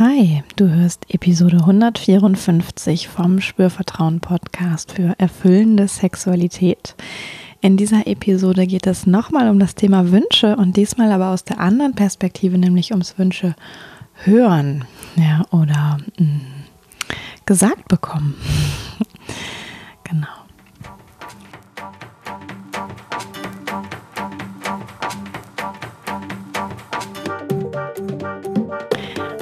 Hi, du hörst Episode 154 vom Spürvertrauen Podcast für erfüllende Sexualität. In dieser Episode geht es nochmal um das Thema Wünsche und diesmal aber aus der anderen Perspektive, nämlich ums Wünsche hören, ja, oder mh, mm, gesagt bekommen. genau.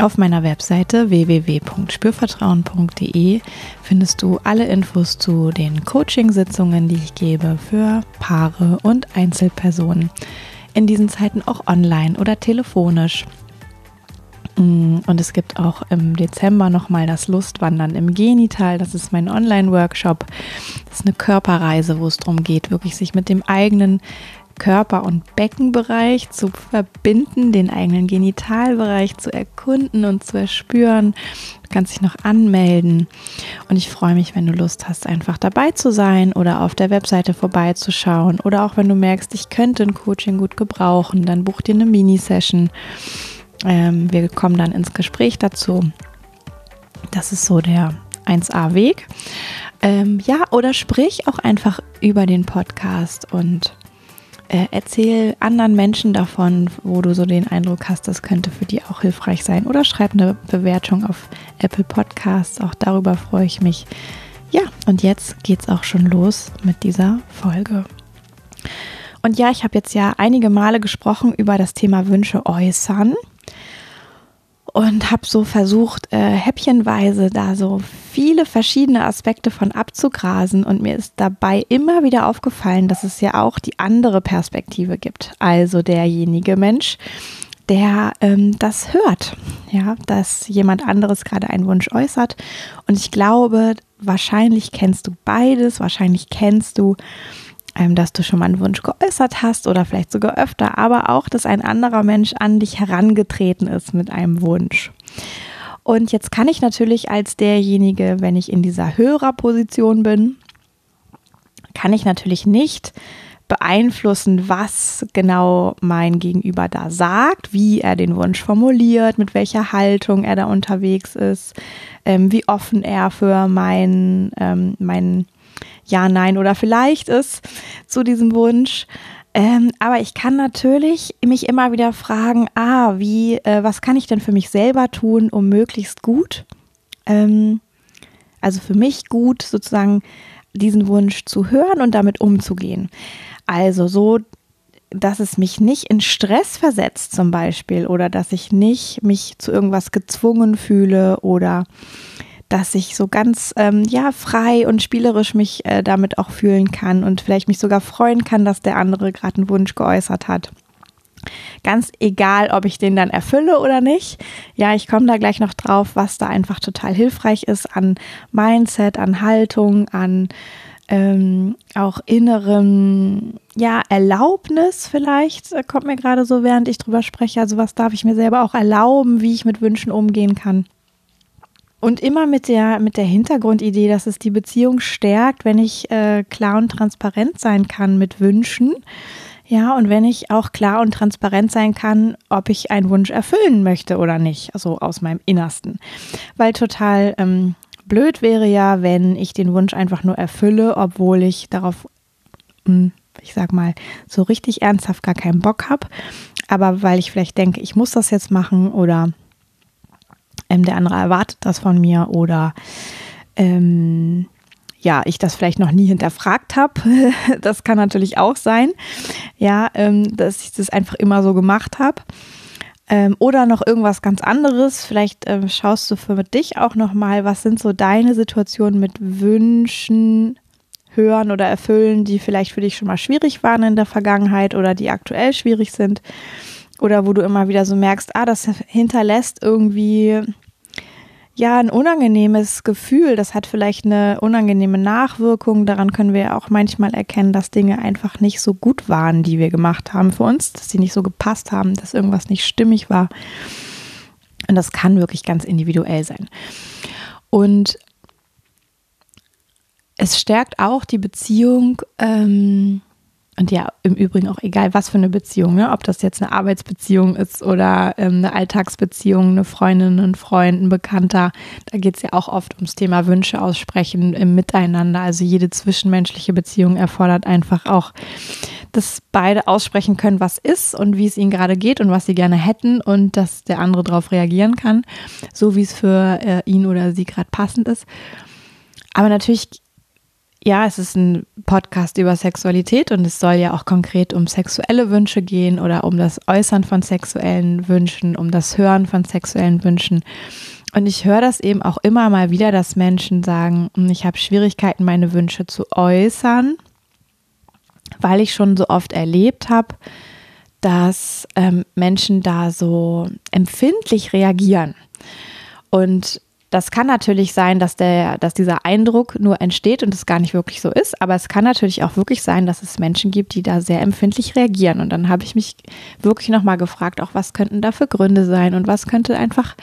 Auf meiner Webseite www.spürvertrauen.de findest du alle Infos zu den Coaching-Sitzungen, die ich gebe für Paare und Einzelpersonen. In diesen Zeiten auch online oder telefonisch. Mm, und es gibt auch im Dezember nochmal das Lustwandern im Genital. Das ist mein Online-Workshop. Das ist eine Körperreise, wo es darum geht, wirklich sich mit dem eigenen Körper- und Beckenbereich zu verbinden, den eigenen Genitalbereich zu erkunden und zu erspüren. Du kannst dich noch anmelden und ich freue mich, wenn du Lust hast, einfach dabei zu sein oder auf der Webseite vorbeizuschauen oder auch wenn du merkst, ich könnte ein Coaching gut gebrauchen, dann buch dir eine Mini-Session. Ähm, wir kommen dann ins Gespräch dazu. Das ist so der 1A-Weg. Ähm, ja, oder sprich auch einfach über den Podcast und äh, erzähl anderen Menschen davon, wo du so den Eindruck hast, das könnte für die auch hilfreich sein. Oder schreib eine Bewertung auf Apple Podcasts. Auch darüber freue ich mich. Ja, und jetzt geht's auch schon los mit dieser Folge. Und ja, ich habe jetzt ja einige Male gesprochen über das Thema Wünsche äußern und habe so versucht, äh, häppchenweise da so viele verschiedene Aspekte von abzugrasen. Und mir ist dabei immer wieder aufgefallen, dass es ja auch die andere Perspektive gibt. Also derjenige Mensch, der ähm, das hört, ja, dass jemand anderes gerade einen Wunsch äußert. Und ich glaube, wahrscheinlich kennst du beides, wahrscheinlich kennst du dass du schon mal einen Wunsch geäußert hast oder vielleicht sogar öfter, aber auch, dass ein anderer Mensch an dich herangetreten ist mit einem Wunsch. Und jetzt kann ich natürlich als derjenige, wenn ich in dieser Hörerposition bin, kann ich natürlich nicht beeinflussen, was genau mein Gegenüber da sagt, wie er den Wunsch formuliert, mit welcher Haltung er da unterwegs ist, ähm, wie offen er für mein, ähm, mein ja, Nein oder vielleicht ist zu diesem Wunsch. Ähm, aber ich kann natürlich mich immer wieder fragen, ah, wie, äh, was kann ich denn für mich selber tun, um möglichst gut, ähm, also für mich gut sozusagen diesen Wunsch zu hören und damit umzugehen. Also so, dass es mich nicht in Stress versetzt zum Beispiel oder dass ich nicht mich zu irgendwas gezwungen fühle oder dass ich so ganz ähm, ja frei und spielerisch mich äh, damit auch fühlen kann und vielleicht mich sogar freuen kann, dass der andere gerade einen Wunsch geäußert hat. Ganz egal, ob ich den dann erfülle oder nicht. Ja, ich komme da gleich noch drauf, was da einfach total hilfreich ist an Mindset, an Haltung, an ähm, auch innerem, ja, Erlaubnis vielleicht, äh, kommt mir gerade so, während ich drüber spreche. Also was darf ich mir selber auch erlauben, wie ich mit Wünschen umgehen kann. Und immer mit der, mit der Hintergrundidee, dass es die Beziehung stärkt, wenn ich äh, klar und transparent sein kann mit Wünschen. Ja, und wenn ich auch klar und transparent sein kann, ob ich einen Wunsch erfüllen möchte oder nicht, also aus meinem Innersten. Weil total ähm, blöd wäre ja, wenn ich den Wunsch einfach nur erfülle, obwohl ich darauf, hm, ich sag mal, so richtig ernsthaft gar keinen Bock habe. Aber weil ich vielleicht denke, ich muss das jetzt machen oder ähm, der andere erwartet das von mir oder ähm, ja, ich das vielleicht noch nie hinterfragt habe. das kann natürlich auch sein. Ja, ähm, dass ich das einfach immer so gemacht habe. Ähm, oder noch irgendwas ganz anderes. Vielleicht ähm, schaust du für dich auch nochmal, was sind so deine Situationen mit Wünschen, Hören oder Erfüllen, die vielleicht für dich schon mal schwierig waren in der Vergangenheit oder die aktuell schwierig sind. Oder wo du immer wieder so merkst, ah, das hinterlässt irgendwie ja ein unangenehmes Gefühl, das hat vielleicht eine unangenehme Nachwirkung. Daran können wir auch manchmal erkennen, dass Dinge einfach nicht so gut waren, die wir gemacht haben für uns, dass sie nicht so gepasst haben, dass irgendwas nicht stimmig war. Und das kann wirklich ganz individuell sein. Und es stärkt auch die Beziehung. Ähm, und ja, im Übrigen auch egal, was für eine Beziehung, ne? ob das jetzt eine Arbeitsbeziehung ist oder ähm, eine Alltagsbeziehung, eine Freundin, ein Freund, ein Bekannter. Da geht es ja auch oft ums Thema Wünsche aussprechen im Miteinander. Also jede zwischenmenschliche Beziehung erfordert einfach auch, dass beide aussprechen können, was ist und wie es ihnen gerade geht und was sie gerne hätten und dass der andere darauf reagieren kann, so wie es für äh, ihn oder sie gerade passend ist. Aber natürlich ja, es ist ein Podcast über Sexualität und es soll ja auch konkret um sexuelle Wünsche gehen oder um das Äußern von sexuellen Wünschen, um das Hören von sexuellen Wünschen. Und ich höre das eben auch immer mal wieder, dass Menschen sagen, hm, ich habe Schwierigkeiten, meine Wünsche zu äußern, weil ich schon so oft erlebt habe, dass ähm, Menschen da so empfindlich reagieren. Und das kann natürlich sein, dass, der, dass dieser Eindruck nur entsteht und es gar nicht wirklich so ist, aber es kann natürlich auch wirklich sein, dass es Menschen gibt, die da sehr empfindlich reagieren. Und dann habe ich mich wirklich nochmal gefragt, auch was könnten da für Gründe sein und was könnte einfach,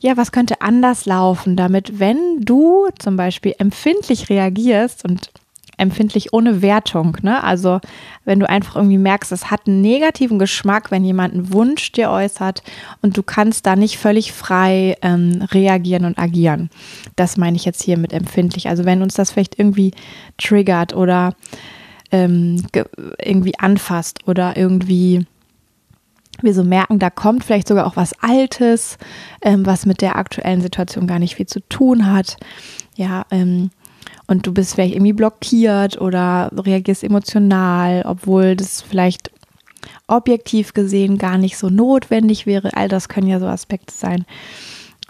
ja, was könnte anders laufen, damit, wenn du zum Beispiel empfindlich reagierst und empfindlich ohne Wertung. Ne? Also wenn du einfach irgendwie merkst, es hat einen negativen Geschmack, wenn jemand einen Wunsch dir äußert und du kannst da nicht völlig frei ähm, reagieren und agieren. Das meine ich jetzt hier mit empfindlich. Also wenn uns das vielleicht irgendwie triggert oder ähm, irgendwie anfasst oder irgendwie wir so merken, da kommt vielleicht sogar auch was Altes, ähm, was mit der aktuellen Situation gar nicht viel zu tun hat. Ja, ähm, und du bist vielleicht irgendwie blockiert oder reagierst emotional, obwohl das vielleicht objektiv gesehen gar nicht so notwendig wäre. All das können ja so Aspekte sein.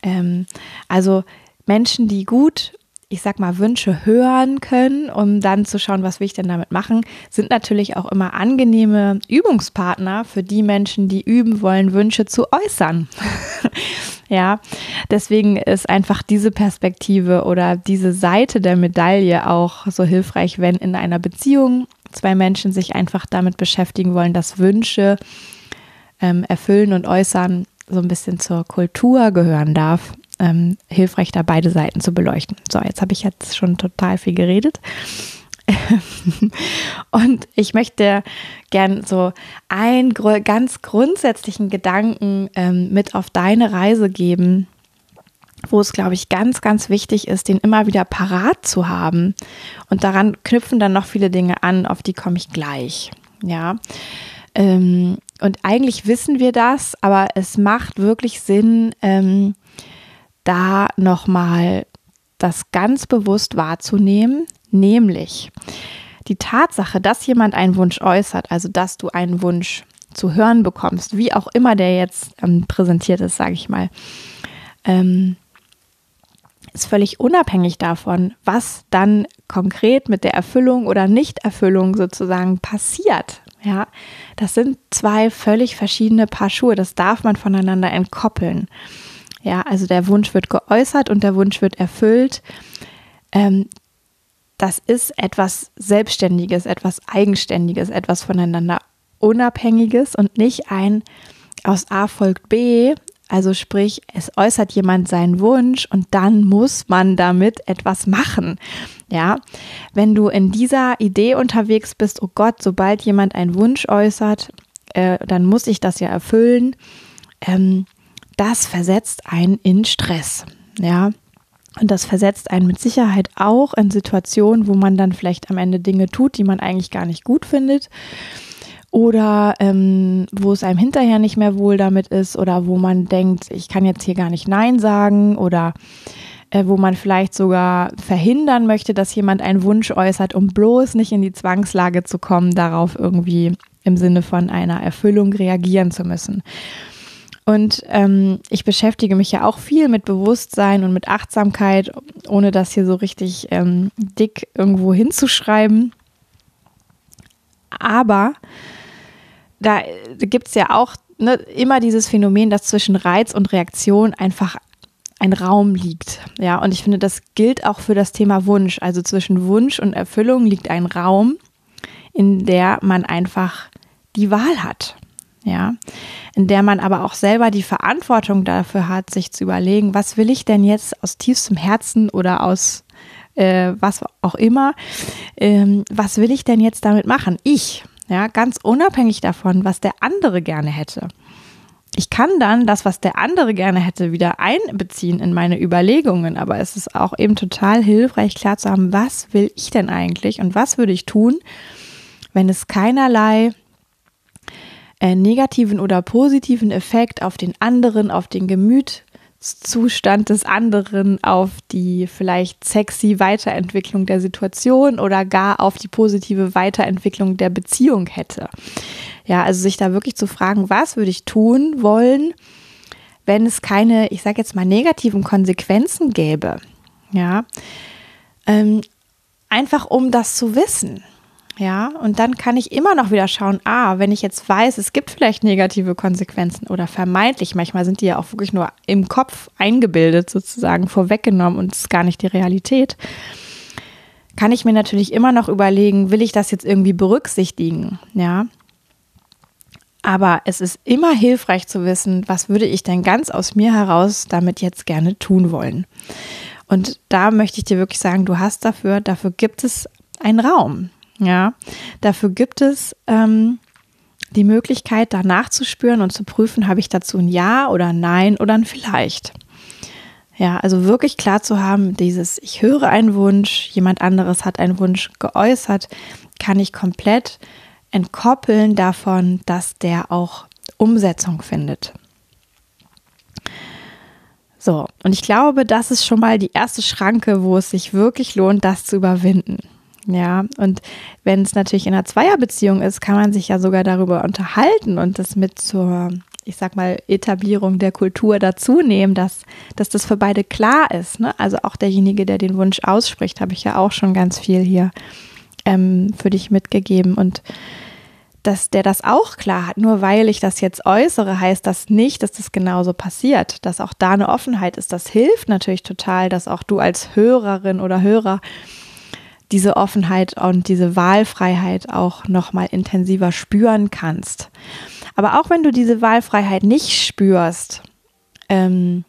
Ähm, also Menschen, die gut, ich sag mal, Wünsche hören können, um dann zu schauen, was will ich denn damit machen, sind natürlich auch immer angenehme Übungspartner für die Menschen, die üben wollen, Wünsche zu äußern. Ja, deswegen ist einfach diese Perspektive oder diese Seite der Medaille auch so hilfreich, wenn in einer Beziehung zwei Menschen sich einfach damit beschäftigen wollen, dass Wünsche ähm, erfüllen und äußern so ein bisschen zur Kultur gehören darf. Ähm, hilfreich da beide Seiten zu beleuchten. So, jetzt habe ich jetzt schon total viel geredet. und ich möchte gern so einen ganz grundsätzlichen Gedanken ähm, mit auf deine Reise geben, wo es, glaube ich, ganz, ganz wichtig ist, den immer wieder parat zu haben. Und daran knüpfen dann noch viele Dinge an, auf die komme ich gleich. Ja. Ähm, und eigentlich wissen wir das, aber es macht wirklich Sinn, ähm, da nochmal das ganz bewusst wahrzunehmen, Nämlich die Tatsache, dass jemand einen Wunsch äußert, also dass du einen Wunsch zu hören bekommst, wie auch immer der jetzt ähm, präsentiert ist, sage ich mal, ähm, ist völlig unabhängig davon, was dann konkret mit der Erfüllung oder Nichterfüllung sozusagen passiert. Ja, das sind zwei völlig verschiedene Paar Schuhe. Das darf man voneinander entkoppeln. Ja, also der Wunsch wird geäußert und der Wunsch wird erfüllt. Ähm, das ist etwas Selbstständiges, etwas Eigenständiges, etwas voneinander Unabhängiges und nicht ein aus A folgt B. Also sprich, es äußert jemand seinen Wunsch und dann muss man damit etwas machen. Ja, wenn du in dieser Idee unterwegs bist, oh Gott, sobald jemand einen Wunsch äußert, äh, dann muss ich das ja erfüllen. Ähm, das versetzt einen in Stress. Ja, und das versetzt einen mit Sicherheit auch in Situationen, wo man dann vielleicht am Ende Dinge tut, die man eigentlich gar nicht gut findet. Oder ähm, wo es einem hinterher nicht mehr wohl damit ist oder wo man denkt, ich kann jetzt hier gar nicht Nein sagen oder äh, wo man vielleicht sogar verhindern möchte, dass jemand einen Wunsch äußert, um bloß nicht in die Zwangslage zu kommen, darauf irgendwie im Sinne von einer Erfüllung reagieren zu müssen. Und ähm, ich beschäftige mich ja auch viel mit Bewusstsein und mit Achtsamkeit, ohne das hier so richtig ähm, dick irgendwo hinzuschreiben. Aber da gibt es ja auch ne, immer dieses Phänomen, dass zwischen Reiz und Reaktion einfach ein Raum liegt. Ja, und ich finde, das gilt auch für das Thema Wunsch. Also zwischen Wunsch und Erfüllung liegt ein Raum, in der man einfach die Wahl hat. Ja, in der man aber auch selber die Verantwortung dafür hat, sich zu überlegen, was will ich denn jetzt aus tiefstem Herzen oder aus äh, was auch immer, ähm, was will ich denn jetzt damit machen? Ich, ja, ganz unabhängig davon, was der andere gerne hätte. Ich kann dann das, was der andere gerne hätte, wieder einbeziehen in meine Überlegungen, aber es ist auch eben total hilfreich, klar zu haben, was will ich denn eigentlich und was würde ich tun, wenn es keinerlei äh, negativen oder positiven Effekt auf den anderen, auf den Gemüt Zustand des anderen auf die vielleicht sexy Weiterentwicklung der Situation oder gar auf die positive Weiterentwicklung der Beziehung hätte. Ja, also sich da wirklich zu fragen, was würde ich tun wollen, wenn es keine, ich sage jetzt mal, negativen Konsequenzen gäbe. Ja, ähm, einfach um das zu wissen. Ja, und dann kann ich immer noch wieder schauen, ah, wenn ich jetzt weiß, es gibt vielleicht negative Konsequenzen oder vermeintlich, manchmal sind die ja auch wirklich nur im Kopf eingebildet, sozusagen vorweggenommen und es ist gar nicht die Realität, kann ich mir natürlich immer noch überlegen, will ich das jetzt irgendwie berücksichtigen? Ja. Aber es ist immer hilfreich zu wissen, was würde ich denn ganz aus mir heraus damit jetzt gerne tun wollen. Und da möchte ich dir wirklich sagen, du hast dafür, dafür gibt es einen Raum. Ja, dafür gibt es ähm, die Möglichkeit, danach zu spüren und zu prüfen, habe ich dazu ein Ja oder ein Nein oder ein Vielleicht. Ja, also wirklich klar zu haben, dieses Ich höre einen Wunsch, jemand anderes hat einen Wunsch geäußert, kann ich komplett entkoppeln davon, dass der auch Umsetzung findet. So, und ich glaube, das ist schon mal die erste Schranke, wo es sich wirklich lohnt, das zu überwinden. Ja, und wenn es natürlich in einer Zweierbeziehung ist, kann man sich ja sogar darüber unterhalten und das mit zur, ich sag mal, Etablierung der Kultur dazu nehmen, dass, dass das für beide klar ist. Ne? Also auch derjenige, der den Wunsch ausspricht, habe ich ja auch schon ganz viel hier ähm, für dich mitgegeben und dass der das auch klar hat. Nur weil ich das jetzt äußere, heißt das nicht, dass das genauso passiert. Dass auch da eine Offenheit ist. Das hilft natürlich total, dass auch du als Hörerin oder Hörer diese Offenheit und diese Wahlfreiheit auch noch mal intensiver spüren kannst. Aber auch wenn du diese Wahlfreiheit nicht spürst, ähm,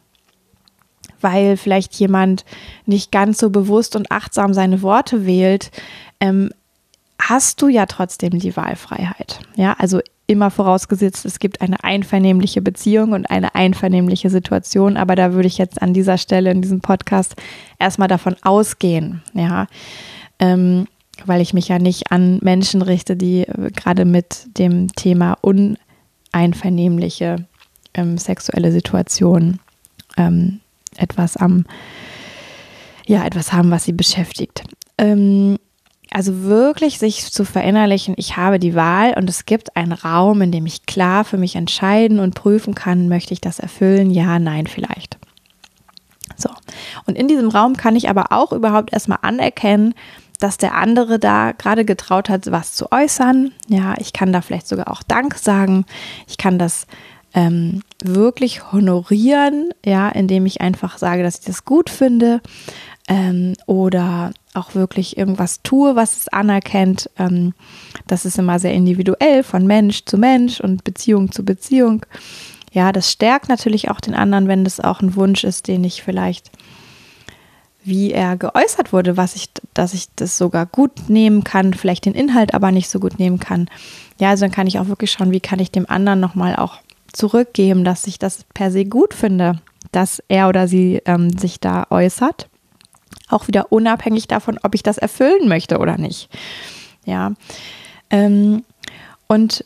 weil vielleicht jemand nicht ganz so bewusst und achtsam seine Worte wählt, ähm, hast du ja trotzdem die Wahlfreiheit. Ja, also immer vorausgesetzt, es gibt eine einvernehmliche Beziehung und eine einvernehmliche Situation. Aber da würde ich jetzt an dieser Stelle in diesem Podcast erstmal davon ausgehen. Ja, ähm, weil ich mich ja nicht an Menschen richte, die gerade mit dem Thema uneinvernehmliche ähm, sexuelle Situation ähm, etwas am, ja, etwas haben, was sie beschäftigt. Ähm, also wirklich sich zu verinnerlichen, ich habe die Wahl und es gibt einen Raum, in dem ich klar für mich entscheiden und prüfen kann, möchte ich das erfüllen? Ja, nein, vielleicht. So. Und in diesem Raum kann ich aber auch überhaupt erstmal anerkennen, dass der andere da gerade getraut hat, was zu äußern. Ja, ich kann da vielleicht sogar auch Dank sagen. Ich kann das ähm, wirklich honorieren, ja, indem ich einfach sage, dass ich das gut finde ähm, oder auch wirklich irgendwas tue, was es anerkennt. Ähm, das ist immer sehr individuell von Mensch zu Mensch und Beziehung zu Beziehung. Ja, das stärkt natürlich auch den anderen, wenn das auch ein Wunsch ist, den ich vielleicht wie er geäußert wurde, was ich, dass ich das sogar gut nehmen kann, vielleicht den Inhalt aber nicht so gut nehmen kann. Ja, also dann kann ich auch wirklich schauen, wie kann ich dem anderen nochmal auch zurückgeben, dass ich das per se gut finde, dass er oder sie ähm, sich da äußert. Auch wieder unabhängig davon, ob ich das erfüllen möchte oder nicht. Ja. Ähm, und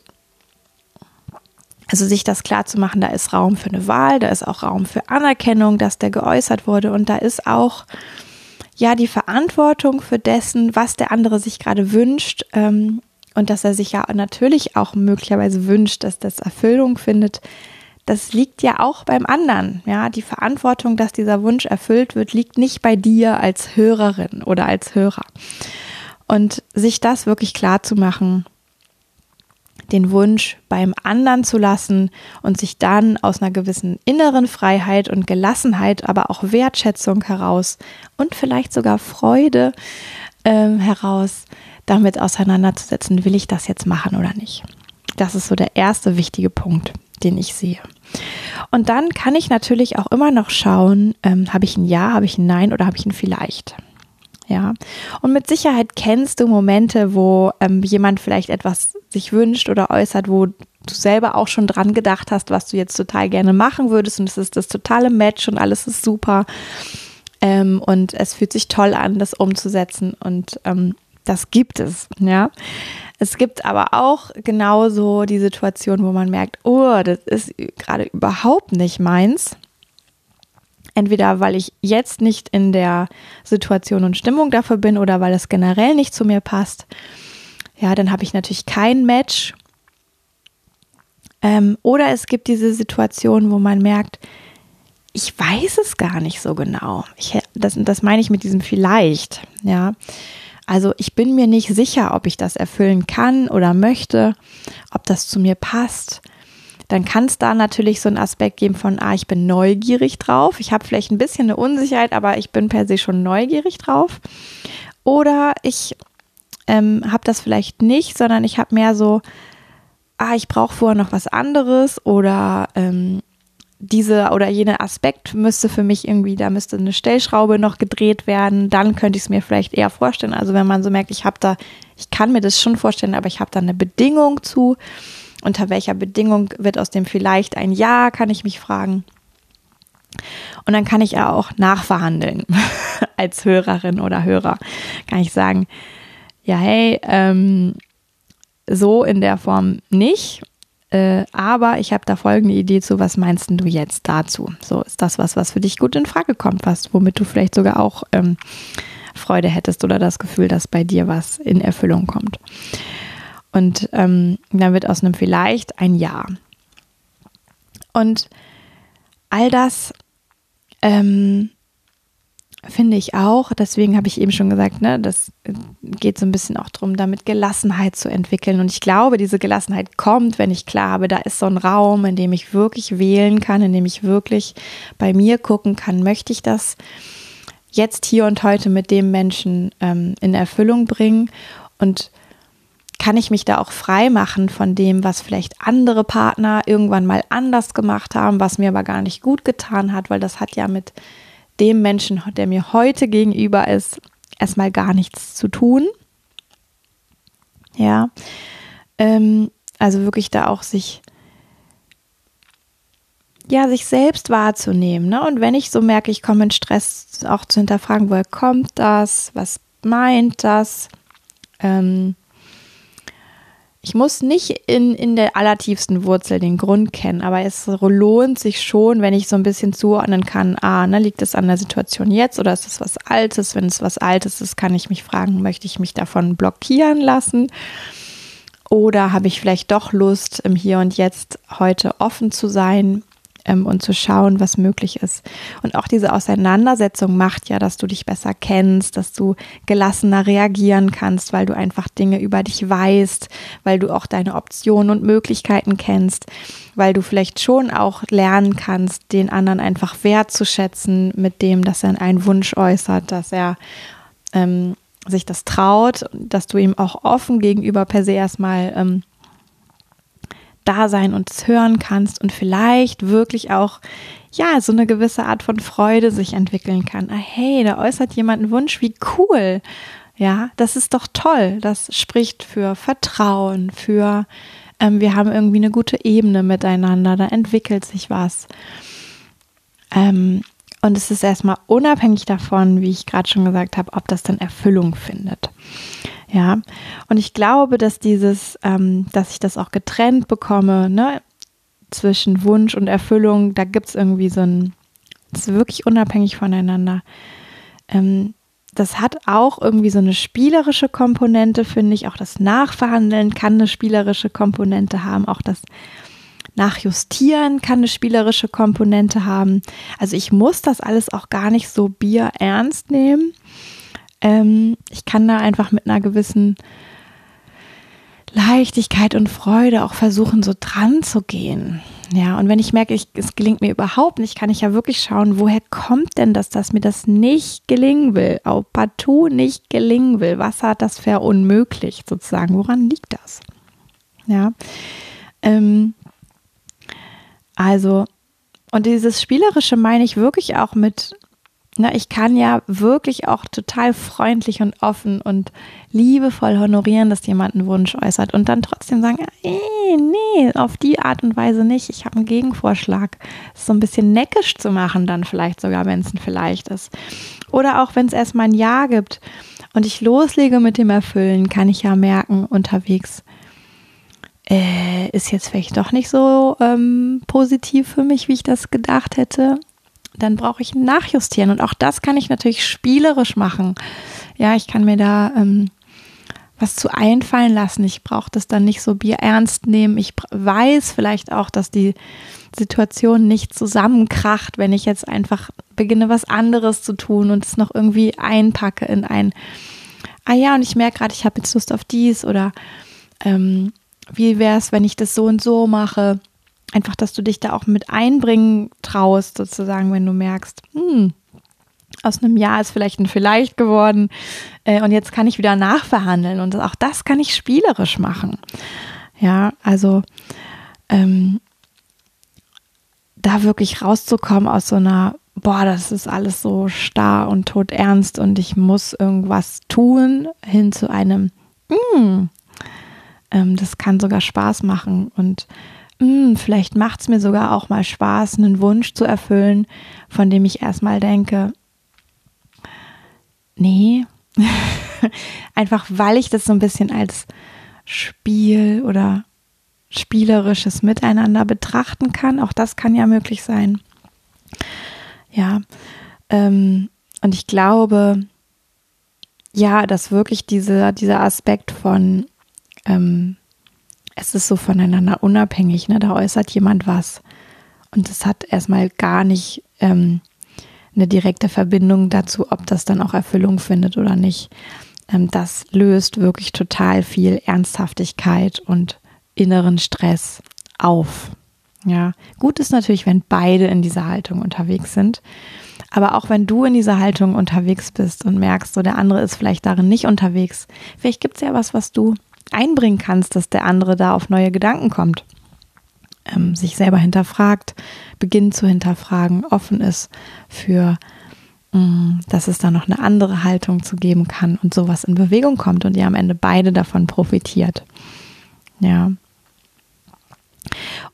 also sich das klar zu machen, da ist Raum für eine Wahl, da ist auch Raum für Anerkennung, dass der geäußert wurde und da ist auch ja die Verantwortung für dessen, was der andere sich gerade wünscht ähm, und dass er sich ja natürlich auch möglicherweise wünscht, dass das Erfüllung findet. Das liegt ja auch beim anderen. Ja, die Verantwortung, dass dieser Wunsch erfüllt wird, liegt nicht bei dir als Hörerin oder als Hörer. Und sich das wirklich klar zu machen, den Wunsch beim anderen zu lassen und sich dann aus einer gewissen inneren Freiheit und Gelassenheit, aber auch Wertschätzung heraus und vielleicht sogar Freude ähm, heraus damit auseinanderzusetzen, will ich das jetzt machen oder nicht. Das ist so der erste wichtige Punkt, den ich sehe. Und dann kann ich natürlich auch immer noch schauen, ähm, habe ich ein Ja, habe ich ein Nein oder habe ich ein Vielleicht. Ja, und mit Sicherheit kennst du Momente, wo ähm, jemand vielleicht etwas sich wünscht oder äußert, wo du selber auch schon dran gedacht hast, was du jetzt total gerne machen würdest und es ist das totale Match und alles ist super ähm, und es fühlt sich toll an, das umzusetzen und ähm, das gibt es, ja. Es gibt aber auch genauso die Situation, wo man merkt, oh, das ist gerade überhaupt nicht meins. Entweder weil ich jetzt nicht in der Situation und Stimmung dafür bin oder weil es generell nicht zu mir passt. Ja, dann habe ich natürlich kein Match. Ähm, oder es gibt diese Situation, wo man merkt, ich weiß es gar nicht so genau. Ich, das, das meine ich mit diesem vielleicht. Ja, also ich bin mir nicht sicher, ob ich das erfüllen kann oder möchte, ob das zu mir passt. Dann kann es da natürlich so einen Aspekt geben von, ah, ich bin neugierig drauf. Ich habe vielleicht ein bisschen eine Unsicherheit, aber ich bin per se schon neugierig drauf. Oder ich ähm, habe das vielleicht nicht, sondern ich habe mehr so, ah, ich brauche vorher noch was anderes oder ähm, diese oder jene Aspekt müsste für mich irgendwie, da müsste eine Stellschraube noch gedreht werden, dann könnte ich es mir vielleicht eher vorstellen. Also wenn man so merkt, ich habe da, ich kann mir das schon vorstellen, aber ich habe da eine Bedingung zu. Unter welcher Bedingung wird aus dem vielleicht ein Ja, kann ich mich fragen. Und dann kann ich ja auch nachverhandeln als Hörerin oder Hörer. Kann ich sagen, ja, hey, ähm, so in der Form nicht. Äh, aber ich habe da folgende Idee zu, was meinst du jetzt dazu? So, ist das was, was für dich gut in Frage kommt, was, womit du vielleicht sogar auch ähm, Freude hättest oder das Gefühl, dass bei dir was in Erfüllung kommt. Und ähm, dann wird aus einem vielleicht ein Ja. Und all das ähm, finde ich auch. Deswegen habe ich eben schon gesagt, ne, das geht so ein bisschen auch darum, damit Gelassenheit zu entwickeln. Und ich glaube, diese Gelassenheit kommt, wenn ich klar habe, da ist so ein Raum, in dem ich wirklich wählen kann, in dem ich wirklich bei mir gucken kann, möchte ich das jetzt hier und heute mit dem Menschen ähm, in Erfüllung bringen und kann ich mich da auch frei machen von dem, was vielleicht andere Partner irgendwann mal anders gemacht haben, was mir aber gar nicht gut getan hat, weil das hat ja mit dem Menschen, der mir heute gegenüber ist, erstmal gar nichts zu tun. Ja, ähm, also wirklich da auch sich, ja, sich selbst wahrzunehmen. Ne? Und wenn ich so merke, ich komme in Stress, auch zu hinterfragen, woher kommt das, was meint das, ähm, ich muss nicht in, in der allertiefsten Wurzel den Grund kennen, aber es lohnt sich schon, wenn ich so ein bisschen zuordnen kann, ah, ne, liegt es an der Situation jetzt oder ist es was Altes? Wenn es was Altes ist, kann ich mich fragen, möchte ich mich davon blockieren lassen? Oder habe ich vielleicht doch Lust, im Hier und Jetzt heute offen zu sein ähm, und zu schauen, was möglich ist. Und auch diese Auseinandersetzung macht ja, dass du dich besser kennst, dass du gelassener reagieren kannst, weil du einfach Dinge über dich weißt, weil du auch deine Optionen und Möglichkeiten kennst, weil du vielleicht schon auch lernen kannst, den anderen einfach wertzuschätzen mit dem, dass er einen Wunsch äußert, dass er ähm, sich das traut, dass du ihm auch offen gegenüber per se erstmal ähm, da sein und es hören kannst und vielleicht wirklich auch ja, so eine gewisse Art von Freude sich entwickeln kann. Ah, hey, da äußert jemand einen Wunsch, wie cool. Ja, das ist doch toll. Das spricht für Vertrauen, für ähm, wir haben irgendwie eine gute Ebene miteinander, da entwickelt sich was. Ähm, und es ist erstmal unabhängig davon, wie ich gerade schon gesagt habe, ob das dann Erfüllung findet. Ja, und ich glaube, dass dieses, ähm, dass ich das auch getrennt bekomme, ne, zwischen Wunsch und Erfüllung, da gibt es irgendwie so ein, das ist wirklich unabhängig voneinander. Ähm, das hat auch irgendwie so eine spielerische Komponente, finde ich. Auch das Nachverhandeln kann eine spielerische Komponente haben. Auch das Nachjustieren kann eine spielerische Komponente haben. Also ich muss das alles auch gar nicht so bierernst nehmen. Ähm, ich kann da einfach mit einer gewissen Leichtigkeit und Freude auch versuchen, so dran zu gehen. Ja, und wenn ich merke, ich, es gelingt mir überhaupt nicht, kann ich ja wirklich schauen, woher kommt denn das, dass mir das nicht gelingen will, auch partout nicht gelingen will. Was hat das verunmöglicht sozusagen? Woran liegt das? Ja, ähm, also, und dieses Spielerische meine ich wirklich auch mit na, ich kann ja wirklich auch total freundlich und offen und liebevoll honorieren, dass jemand einen Wunsch äußert und dann trotzdem sagen, ey, nee, auf die Art und Weise nicht. Ich habe einen Gegenvorschlag. so ein bisschen neckisch zu machen, dann vielleicht sogar, wenn es ein Vielleicht ist. Oder auch wenn es erstmal ein Ja gibt und ich loslege mit dem Erfüllen, kann ich ja merken unterwegs, äh, ist jetzt vielleicht doch nicht so ähm, positiv für mich, wie ich das gedacht hätte dann brauche ich nachjustieren. Und auch das kann ich natürlich spielerisch machen. Ja, ich kann mir da ähm, was zu einfallen lassen. Ich brauche das dann nicht so ernst nehmen. Ich weiß vielleicht auch, dass die Situation nicht zusammenkracht, wenn ich jetzt einfach beginne, was anderes zu tun und es noch irgendwie einpacke in ein, ah ja, und ich merke gerade, ich habe jetzt Lust auf dies oder ähm, wie wäre es, wenn ich das so und so mache einfach, dass du dich da auch mit einbringen traust, sozusagen, wenn du merkst, hm, aus einem Jahr ist vielleicht ein Vielleicht geworden äh, und jetzt kann ich wieder nachverhandeln und auch das kann ich spielerisch machen. Ja, also ähm, da wirklich rauszukommen aus so einer, boah, das ist alles so starr und todernst und ich muss irgendwas tun, hin zu einem, hm, ähm, das kann sogar Spaß machen und hm, vielleicht macht es mir sogar auch mal Spaß, einen Wunsch zu erfüllen, von dem ich erstmal denke, nee, einfach weil ich das so ein bisschen als Spiel oder spielerisches Miteinander betrachten kann. Auch das kann ja möglich sein. Ja, ähm, und ich glaube, ja, dass wirklich diese, dieser Aspekt von ähm, es ist so voneinander unabhängig. Ne? Da äußert jemand was. Und es hat erstmal gar nicht ähm, eine direkte Verbindung dazu, ob das dann auch Erfüllung findet oder nicht. Ähm, das löst wirklich total viel Ernsthaftigkeit und inneren Stress auf. Ja, gut ist natürlich, wenn beide in dieser Haltung unterwegs sind. Aber auch wenn du in dieser Haltung unterwegs bist und merkst, so der andere ist vielleicht darin nicht unterwegs, vielleicht gibt es ja was, was du einbringen kannst, dass der andere da auf neue Gedanken kommt, ähm, sich selber hinterfragt, beginnt zu hinterfragen, offen ist für, mh, mm, dass es da noch eine andere Haltung zu geben kann und sowas in Bewegung kommt und ihr am Ende beide davon profitiert. Ja.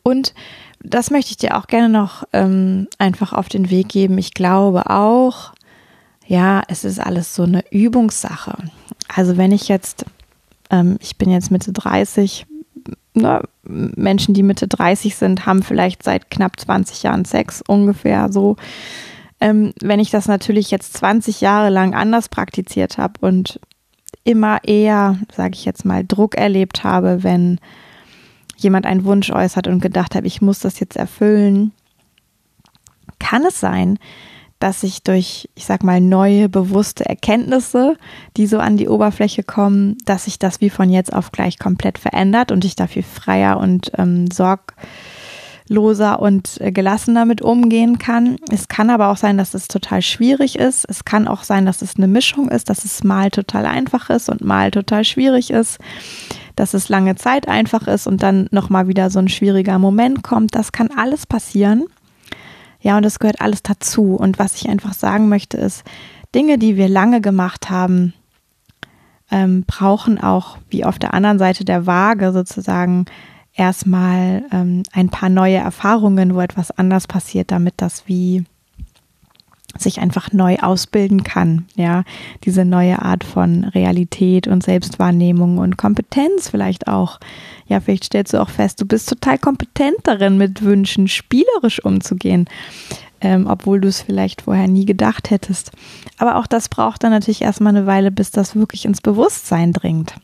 Und das möchte ich dir auch gerne noch ähm, einfach auf den Weg geben. Ich glaube auch, ja, es ist alles so eine Übungssache. Also wenn ich jetzt ähm, ich bin jetzt Mitte 30. Ne? Menschen, die Mitte 30 sind, haben vielleicht seit knapp 20 Jahren Sex, ungefähr so. Ähm, wenn ich das natürlich jetzt 20 Jahre lang anders praktiziert habe und immer eher, sage ich jetzt mal, Druck erlebt habe, wenn jemand einen Wunsch äußert und gedacht habe, ich muss das jetzt erfüllen, kann es sein, dass ich durch, ich sag mal, neue bewusste Erkenntnisse, die so an die Oberfläche kommen, dass sich das wie von jetzt auf gleich komplett verändert und ich da viel freier und ähm, sorgloser und äh, gelassener mit umgehen kann. Es kann aber auch sein, dass es total schwierig ist. Es kann auch sein, dass es eine Mischung ist, dass es mal total einfach ist und mal total schwierig ist dass es lange Zeit einfach ist und dann nochmal wieder so ein schwieriger Moment kommt. Das kann alles passieren. Ja, und das gehört alles dazu. Und was ich einfach sagen möchte, ist, Dinge, die wir lange gemacht haben, ähm, brauchen auch, wie auf der anderen Seite der Waage sozusagen, erstmal ähm, ein paar neue Erfahrungen, wo etwas anders passiert, damit das wie sich einfach neu ausbilden kann, ja, diese neue Art von Realität und Selbstwahrnehmung und Kompetenz vielleicht auch. Ja, vielleicht stellst du auch fest, du bist total kompetent darin, mit Wünschen spielerisch umzugehen, ähm, obwohl du es vielleicht vorher nie gedacht hättest. Aber auch das braucht dann natürlich erstmal eine Weile, bis das wirklich ins Bewusstsein dringt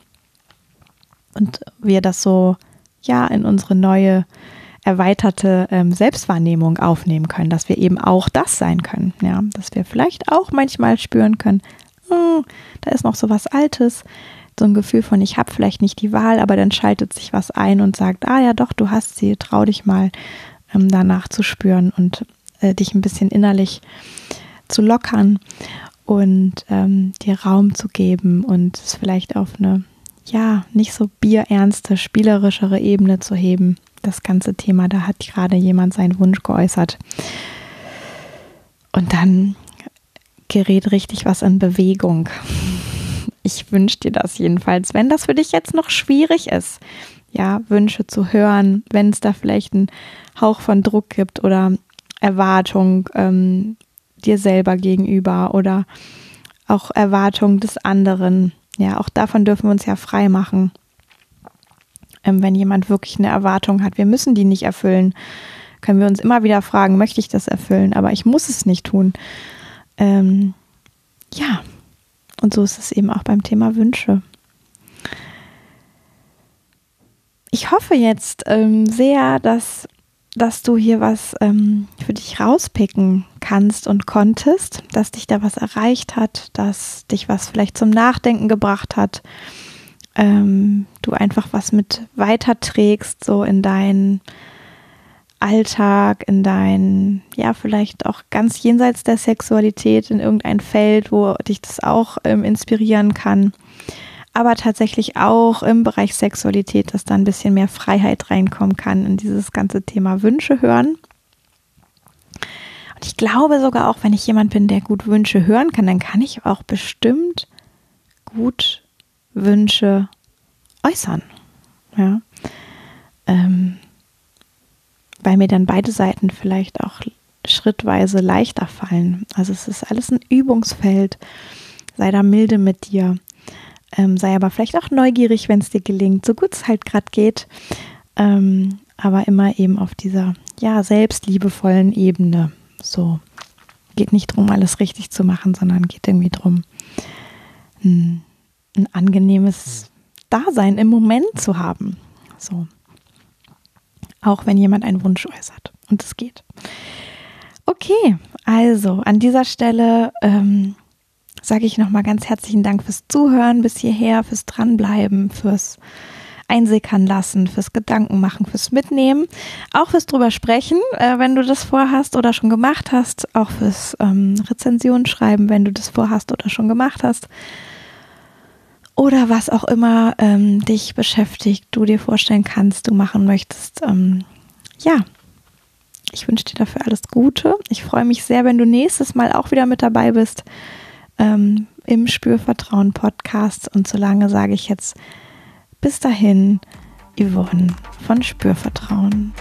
und wir das so ja in unsere neue erweiterte ähm, Selbstwahrnehmung aufnehmen können, dass wir eben auch das sein können, ja, dass wir vielleicht auch manchmal spüren können, oh, da ist noch so was Altes, so ein Gefühl von, ich habe vielleicht nicht die Wahl, aber dann schaltet sich was ein und sagt, ah ja doch, du hast sie, trau dich mal ähm, danach zu spüren und äh, dich ein bisschen innerlich zu lockern und ähm, dir Raum zu geben und es vielleicht auf eine, ja, nicht so bierernste, spielerischere Ebene zu heben. Das ganze Thema, da hat gerade jemand seinen Wunsch geäußert. Und dann gerät richtig was in Bewegung. Ich wünsche dir das jedenfalls, wenn das für dich jetzt noch schwierig ist, ja, Wünsche zu hören, wenn es da vielleicht einen Hauch von Druck gibt oder Erwartung ähm, dir selber gegenüber oder auch Erwartung des anderen. Ja, auch davon dürfen wir uns ja frei machen. Ähm, wenn jemand wirklich eine Erwartung hat, wir müssen die nicht erfüllen, können wir uns immer wieder fragen, möchte ich das erfüllen? Aber ich muss es nicht tun. Ähm, ja, und so ist es eben auch beim Thema Wünsche. Ich hoffe jetzt ähm, sehr, dass, dass du hier was ähm, für dich rauspicken kannst und konntest, dass dich da was erreicht hat, dass dich was vielleicht zum Nachdenken gebracht hat, ähm, du einfach was mit weiterträgst, so in deinen Alltag, in dein, ja, vielleicht auch ganz jenseits der Sexualität, in irgendein Feld, wo dich das auch ähm, inspirieren kann. Aber tatsächlich auch im Bereich Sexualität, dass da ein bisschen mehr Freiheit reinkommen kann in dieses ganze Thema Wünsche hören. Und ich glaube sogar auch, wenn ich jemand bin, der gut Wünsche hören kann, dann kann ich auch bestimmt gut Wünsche äußern. Ja. Ähm, weil mir dann beide Seiten vielleicht auch schrittweise leichter fallen. Also es ist alles ein Übungsfeld. Sei da milde mit dir. Ähm, sei aber vielleicht auch neugierig, wenn es dir gelingt, so gut es halt gerade geht. Ähm, aber immer eben auf dieser, ja, selbstliebevollen Ebene. So. Geht nicht darum, alles richtig zu machen, sondern geht irgendwie darum, ein, ein angenehmes Dasein im Moment zu haben. So auch wenn jemand einen Wunsch äußert. Und es geht. Okay, also an dieser Stelle ähm, sage ich nochmal ganz herzlichen Dank fürs Zuhören bis hierher, fürs Dranbleiben, fürs Einsickern lassen, fürs Gedanken machen, fürs Mitnehmen, auch fürs drüber sprechen, äh, wenn du das vorhast oder schon gemacht hast, auch fürs ähm, Rezension schreiben, wenn du das vorhast oder schon gemacht hast oder was auch immer ähm, dich beschäftigt, du dir vorstellen kannst, du machen möchtest. Ähm, ja, ich wünsche dir dafür alles Gute. Ich freue mich sehr, wenn du nächstes Mal auch wieder mit dabei bist ähm, im Spürvertrauen Podcast. Und solange sage ich jetzt bis dahin, Yvonne von Spürvertrauen.